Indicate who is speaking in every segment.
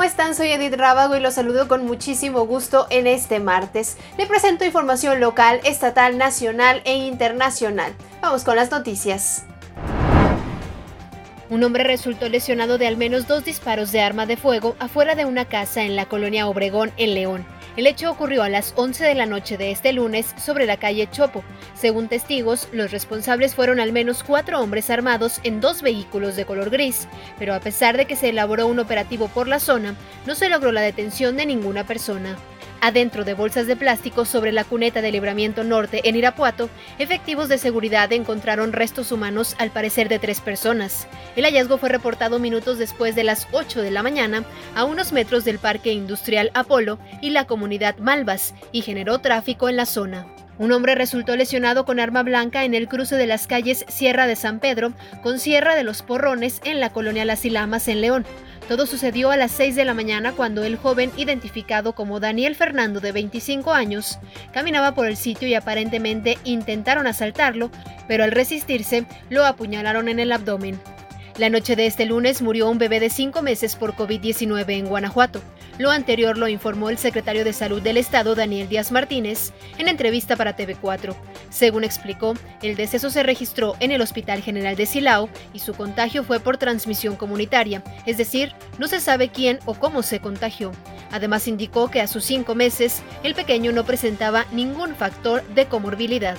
Speaker 1: están? Soy Edith Rábago y los saludo con muchísimo gusto en este martes. Le presento información local, estatal, nacional e internacional. Vamos con las noticias.
Speaker 2: Un hombre resultó lesionado de al menos dos disparos de arma de fuego afuera de una casa en la colonia Obregón, en León. El hecho ocurrió a las 11 de la noche de este lunes sobre la calle Chopo. Según testigos, los responsables fueron al menos cuatro hombres armados en dos vehículos de color gris, pero a pesar de que se elaboró un operativo por la zona, no se logró la detención de ninguna persona. Adentro de bolsas de plástico sobre la cuneta de Libramiento Norte en Irapuato, efectivos de seguridad encontraron restos humanos al parecer de tres personas. El hallazgo fue reportado minutos después de las 8 de la mañana a unos metros del Parque Industrial Apolo y la comunidad Malvas y generó tráfico en la zona. Un hombre resultó lesionado con arma blanca en el cruce de las calles Sierra de San Pedro con Sierra de los Porrones en la colonia Las Ilamas en León. Todo sucedió a las 6 de la mañana cuando el joven, identificado como Daniel Fernando de 25 años, caminaba por el sitio y aparentemente intentaron asaltarlo, pero al resistirse lo apuñalaron en el abdomen. La noche de este lunes murió un bebé de 5 meses por COVID-19 en Guanajuato. Lo anterior lo informó el secretario de Salud del Estado, Daniel Díaz Martínez, en entrevista para TV4. Según explicó, el deceso se registró en el Hospital General de Silao y su contagio fue por transmisión comunitaria, es decir, no se sabe quién o cómo se contagió. Además indicó que a sus cinco meses, el pequeño no presentaba ningún factor de comorbilidad.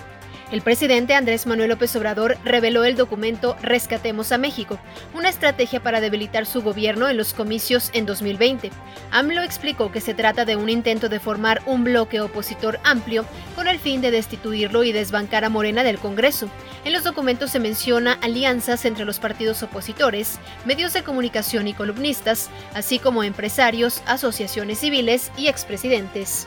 Speaker 2: El presidente Andrés Manuel López Obrador reveló el documento Rescatemos a México, una estrategia para debilitar su gobierno en los comicios en 2020. AMLO explicó que se trata de un intento de formar un bloque opositor amplio con el fin de destituirlo y desbancar a Morena del Congreso. En los documentos se menciona alianzas entre los partidos opositores, medios de comunicación y columnistas, así como empresarios, asociaciones civiles y expresidentes.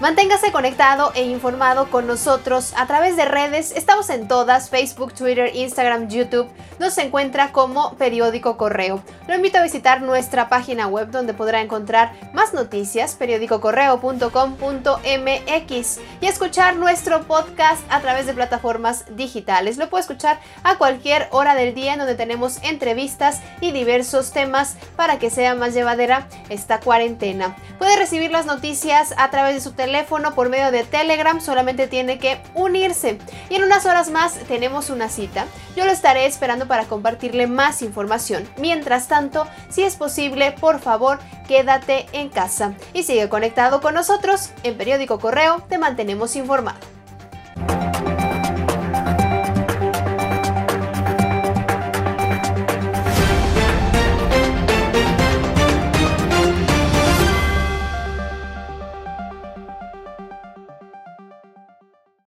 Speaker 1: Manténgase conectado e informado con nosotros a través de redes. Estamos en todas, Facebook, Twitter, Instagram, YouTube. Nos encuentra como Periódico Correo. Lo invito a visitar nuestra página web donde podrá encontrar más noticias, periódicocorreo.com.mx y escuchar nuestro podcast a través de plataformas digitales. Lo puede escuchar a cualquier hora del día en donde tenemos entrevistas y diversos temas para que sea más llevadera esta cuarentena. Puede recibir las noticias a través de su teléfono teléfono por medio de Telegram, solamente tiene que unirse. Y en unas horas más tenemos una cita. Yo lo estaré esperando para compartirle más información. Mientras tanto, si es posible, por favor, quédate en casa y sigue conectado con nosotros. En Periódico Correo te mantenemos informado.